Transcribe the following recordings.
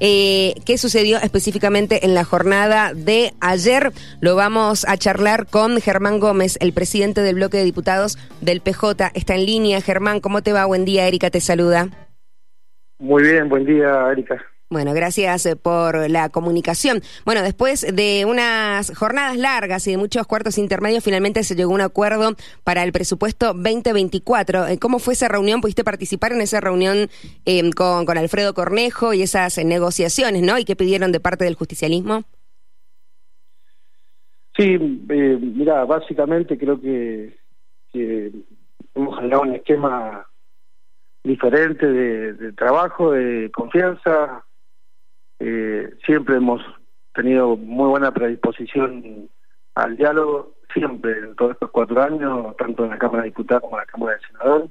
Eh, ¿Qué sucedió específicamente en la jornada de ayer? Lo vamos a charlar con Germán Gómez, el presidente del bloque de diputados del PJ. Está en línea. Germán, ¿cómo te va? Buen día, Erika te saluda. Muy bien, buen día, Erika. Bueno, gracias eh, por la comunicación. Bueno, después de unas jornadas largas y de muchos cuartos intermedios, finalmente se llegó a un acuerdo para el presupuesto 2024. Eh, ¿Cómo fue esa reunión? ¿Pudiste participar en esa reunión em, con, con, Alfredo Cornejo y esas negociaciones, ¿no? ¿Y qué pidieron de parte del justicialismo? Sí, eh, mira, básicamente creo que, que hemos generado un esquema diferente de trabajo, de confianza, eh, siempre hemos tenido muy buena predisposición al diálogo, siempre en todos estos cuatro años, tanto en la Cámara de Diputados como en la Cámara de Senadores.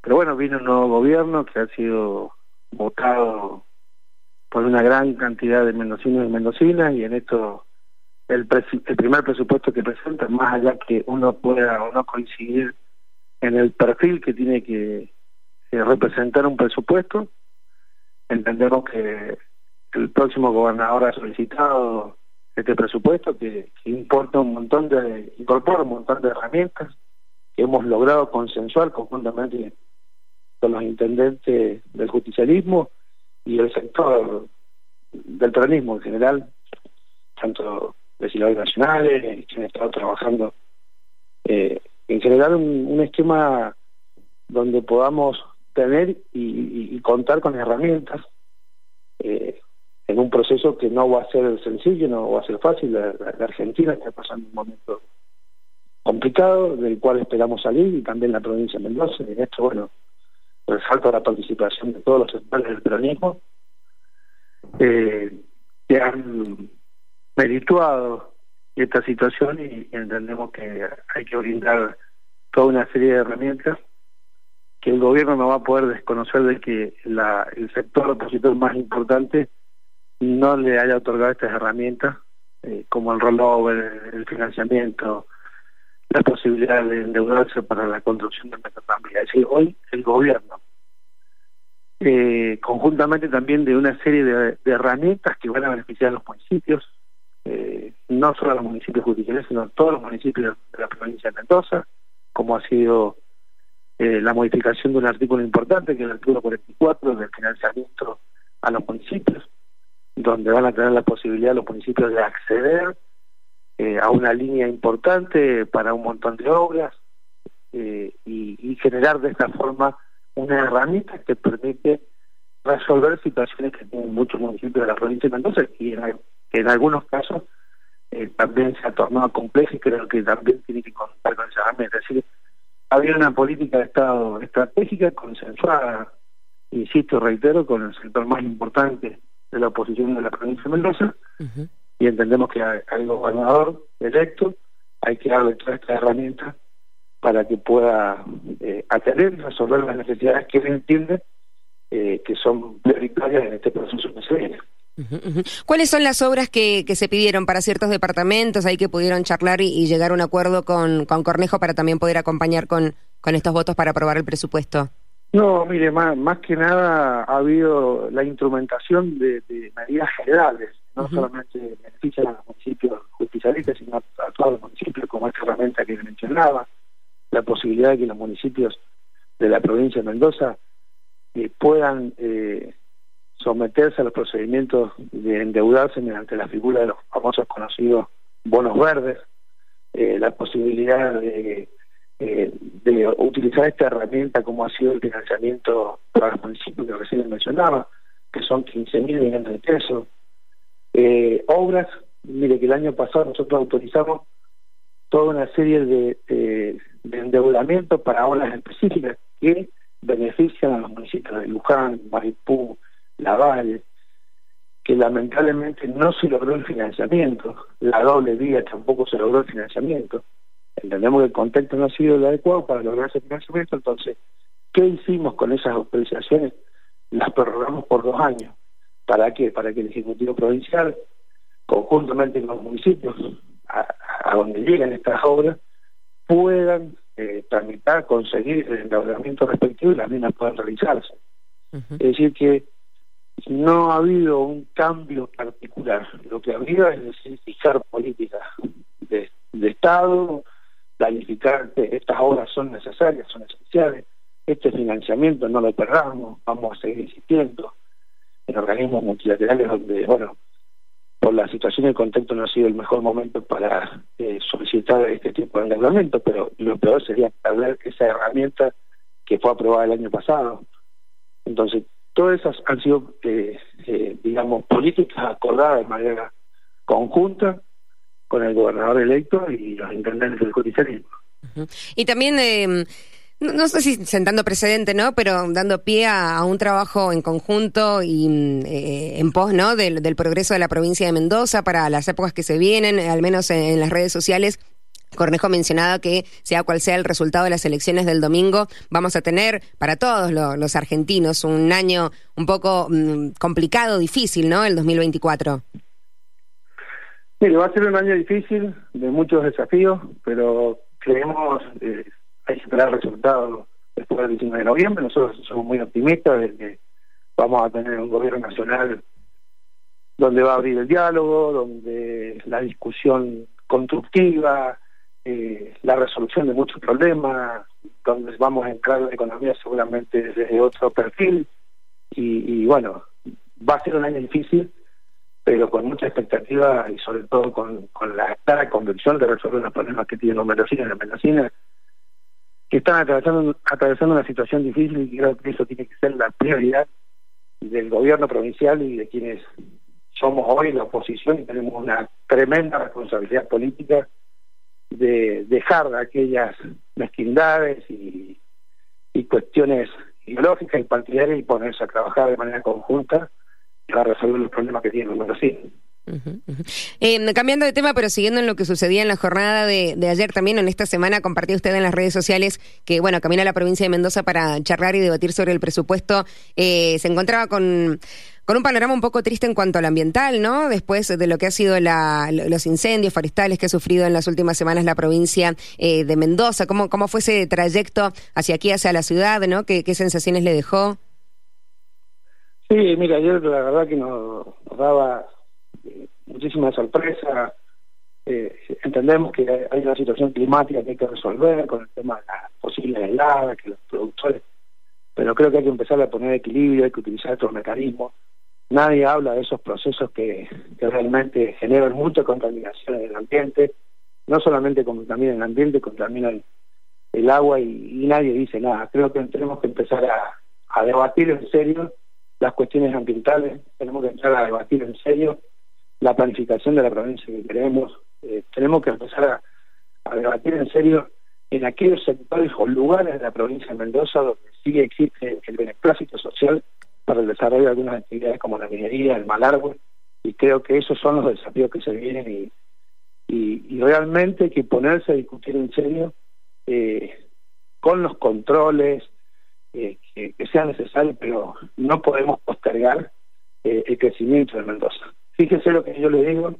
Pero bueno, vino un nuevo gobierno que ha sido votado por una gran cantidad de mendocinos y mendocinas y en esto el, el primer presupuesto que presenta, más allá que uno pueda o no coincidir en el perfil que tiene que representar un presupuesto, entendemos que el próximo gobernador ha solicitado este presupuesto que, importa un montón de incorpora un montón de herramientas que hemos logrado consensuar conjuntamente con los intendentes del justicialismo y el sector del peronismo en general, tanto legisladores nacionales, que han estado trabajando eh, en general un, esquema donde podamos tener y, contar con herramientas eh, un proceso que no va a ser sencillo, no va a ser fácil. La, Argentina está pasando un momento complicado, del cual esperamos salir, y también la provincia de Mendoza. En esto, bueno, resalto la participación de todos los sectores del peronismo, eh, que han merituado esta situación y entendemos que hay que brindar toda una serie de herramientas que el gobierno no va a poder desconocer de que la, el sector opositor más importante no le haya otorgado estas herramientas, eh, como el rollover, el financiamiento, la posibilidad de endeudarse para la construcción de Metafamilia. Es decir, hoy el gobierno, eh, conjuntamente también de una serie de, herramientas que van a beneficiar a los municipios, eh, no solo a los municipios judiciales, sino a todos los municipios de la provincia de Mendoza, como ha sido la modificación de un artículo importante, que es el artículo 44 del financiamiento a los municipios donde van a tener la posibilidad los municipios de acceder eh, a una línea importante para un montón de obras eh, y, generar de esta forma una herramienta que permite resolver situaciones que tienen muchos municipios de la provincia de Mendoza y en, que en algunos casos eh, también se ha tornado complejo y creo que también tiene que contar con esa herramienta. Es decir, había una política de Estado estratégica consensuada, insisto, reitero, con el sector más importante de la oposición de la provincia de Mendoza y entendemos que al gobernador electo hay que darle toda esta herramienta para que pueda eh, atender y resolver las necesidades que él entiende eh, que son prioritarias en este proceso que se viene. ¿Cuáles son las obras que, que, se pidieron para ciertos departamentos ahí que pudieron charlar y, llegar a un acuerdo con, con Cornejo para también poder acompañar con, con estos votos para aprobar el presupuesto? No, mire, más, más que nada ha habido la instrumentación de, medidas generales, no solamente benefician a los municipios justicialistas, sino a, todos los municipios, como esta herramienta que mencionaba, la posibilidad de que los municipios de la provincia de Mendoza eh, puedan eh, someterse a los procedimientos de endeudarse mediante la figura de los famosos conocidos bonos verdes, eh, la posibilidad de utilizar esta herramienta como ha sido el financiamiento para los municipios que recién mencionaba, que son 15 mil millones de pesos. Eh, obras, mire que el año pasado nosotros autorizamos toda una serie de, de, endeudamientos para obras específicas que benefician a los municipios de Luján, Maripú, Lavalle, que lamentablemente no se logró el financiamiento, la doble vía tampoco se logró el financiamiento entendemos que el contexto no ha sido el adecuado para lograr ese financiamiento, entonces, ¿qué hicimos con esas autorizaciones? Las prorrogamos por dos años. ¿Para qué? Para que el Ejecutivo Provincial, conjuntamente con los municipios, a, donde lleguen estas obras, puedan eh, tramitar, conseguir el endeudamiento respectivo y las mismas puedan realizarse. Es decir, que no ha habido un cambio particular. Lo que ha habido es fijar políticas de, Estado, planificar que estas obras son necesarias, son esenciales, este financiamiento no lo perdamos, vamos a seguir insistiendo en organismos multilaterales donde, bueno, por la situación y el contexto no ha sido el mejor momento para eh, solicitar este tipo de endeudamiento, pero lo peor sería perder esa herramienta que fue aprobada el año pasado. Entonces, todas esas han sido, eh, eh, digamos, políticas acordadas de manera conjunta con el gobernador electo y los intendentes del judicialismo. Y también... Eh no, sé si sentando precedente, ¿no? Pero dando pie a, un trabajo en conjunto y mm, eh, en pos, ¿no? Del, progreso de la provincia de Mendoza para las épocas que se vienen, al menos en, las redes sociales. Cornejo mencionaba que sea cual sea el resultado de las elecciones del domingo, vamos a tener para todos los argentinos un año un poco mm, complicado, difícil, ¿no? El 2024. Sí, va a ser un año difícil, de muchos desafíos, pero creemos, eh, hay que esperar resultados después del 19 de noviembre. Nosotros somos muy optimistas de que vamos a tener un gobierno nacional donde va a abrir el diálogo, donde la discusión constructiva, eh, la resolución de muchos problemas, donde vamos a entrar en la economía seguramente desde otro perfil. Y, bueno, va a ser un año difícil, pero con mucha expectativa y sobre todo con, la clara convicción de resolver los problemas que tienen los mendocinos y las mendocinas que están atravesando, atravesando una situación difícil y creo que eso tiene que ser la prioridad del gobierno provincial y de quienes somos hoy la oposición y tenemos una tremenda responsabilidad política de dejar aquellas mezquindades y, y cuestiones ideológicas y partidarias y ponerse a trabajar de manera conjunta para resolver los problemas que tienen los vecinos. Eh, cambiando de tema, pero siguiendo en lo que sucedía en la jornada de, ayer también, en esta semana compartió usted en las redes sociales que, bueno, camina a la provincia de Mendoza para charlar y debatir sobre el presupuesto. Eh, se encontraba con, con un panorama un poco triste en cuanto al ambiental, ¿no? Después de lo que ha sido los incendios forestales que ha sufrido en las últimas semanas la provincia eh, de Mendoza. ¿Cómo, ¿Cómo fue ese trayecto hacia aquí, hacia la ciudad, ¿no? ¿Qué, qué sensaciones le dejó? Sí, mira, ayer la verdad que nos daba muchísima sorpresa. Eh, entendemos que hay una situación climática que hay que resolver con el tema de la posible helada, que los productores, pero creo que hay que empezar a poner equilibrio, hay que utilizar otros mecanismos. Nadie habla de esos procesos que, realmente generan mucha contaminación en el ambiente, no solamente contaminan el ambiente, contaminan el, agua y, nadie dice nada. Creo que tenemos que empezar a, a debatir en serio las cuestiones ambientales, tenemos que entrar a debatir en serio la planificación de la provincia que queremos. Eh, tenemos que empezar a, debatir en serio en aquellos sectores o lugares de la provincia de Mendoza donde sí existe el beneplácito social para el desarrollo de algunas actividades como la minería, el malargüe, y creo que esos son los desafíos que se vienen y, y, realmente hay que ponerse a discutir en serio eh, con los controles eh, que, sean necesarios, pero no podemos postergar el crecimiento de Mendoza. Fíjese lo que yo le digo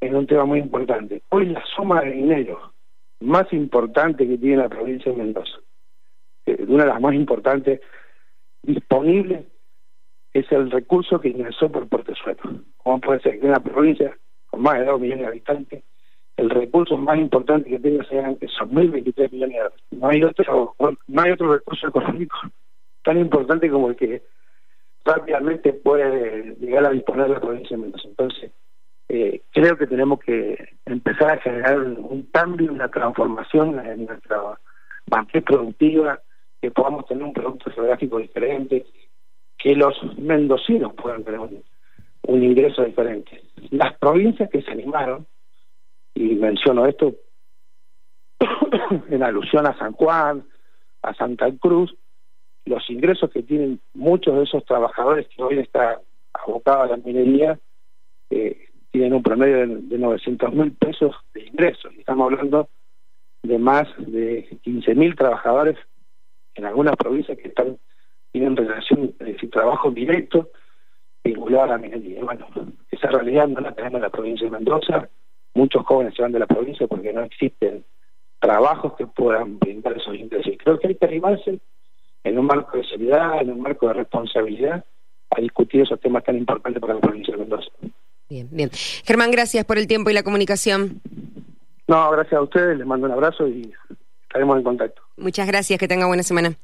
es un tema muy importante. Hoy la suma de dinero más importante que tiene la provincia de Mendoza, eh, una de las más importantes disponibles, es el recurso que ingresó por Portezuelo. ¿Cómo puede ser que en una provincia con más de 2 millones de habitantes, el recurso más importante que tenga sea que son 1.023 millones de dólares? No hay otro, no hay otro recurso económico tan importante como el que rápidamente puede llegar a disponer la provincia de Mendoza. Entonces, eh, creo que tenemos que empezar a generar un, cambio, una transformación en nuestra matriz productiva, que podamos tener un producto geográfico diferente, que los mendocinos puedan tener un, ingreso diferente. Las provincias que se animaron, y menciono esto en alusión a San Juan, a Santa Cruz, los ingresos que tienen muchos de esos trabajadores que hoy están abocados a la minería eh, tienen un promedio de, 900 mil pesos de ingresos. Estamos hablando de más de 15 mil trabajadores en algunas provincias que están tienen relación, es decir, trabajo directo vinculado a la minería. Bueno, esa realidad no la tenemos en la provincia de Mendoza. Muchos jóvenes se van de la provincia porque no existen trabajos que puedan brindar esos ingresos. Y creo que hay que animarse en un marco de seriedad, en un marco de responsabilidad, a discutir esos temas tan importantes para la provincia de Mendoza. Bien, bien. Germán, gracias por el tiempo y la comunicación. No, gracias a ustedes, les mando un abrazo y estaremos en contacto. Muchas gracias, que tenga buena semana.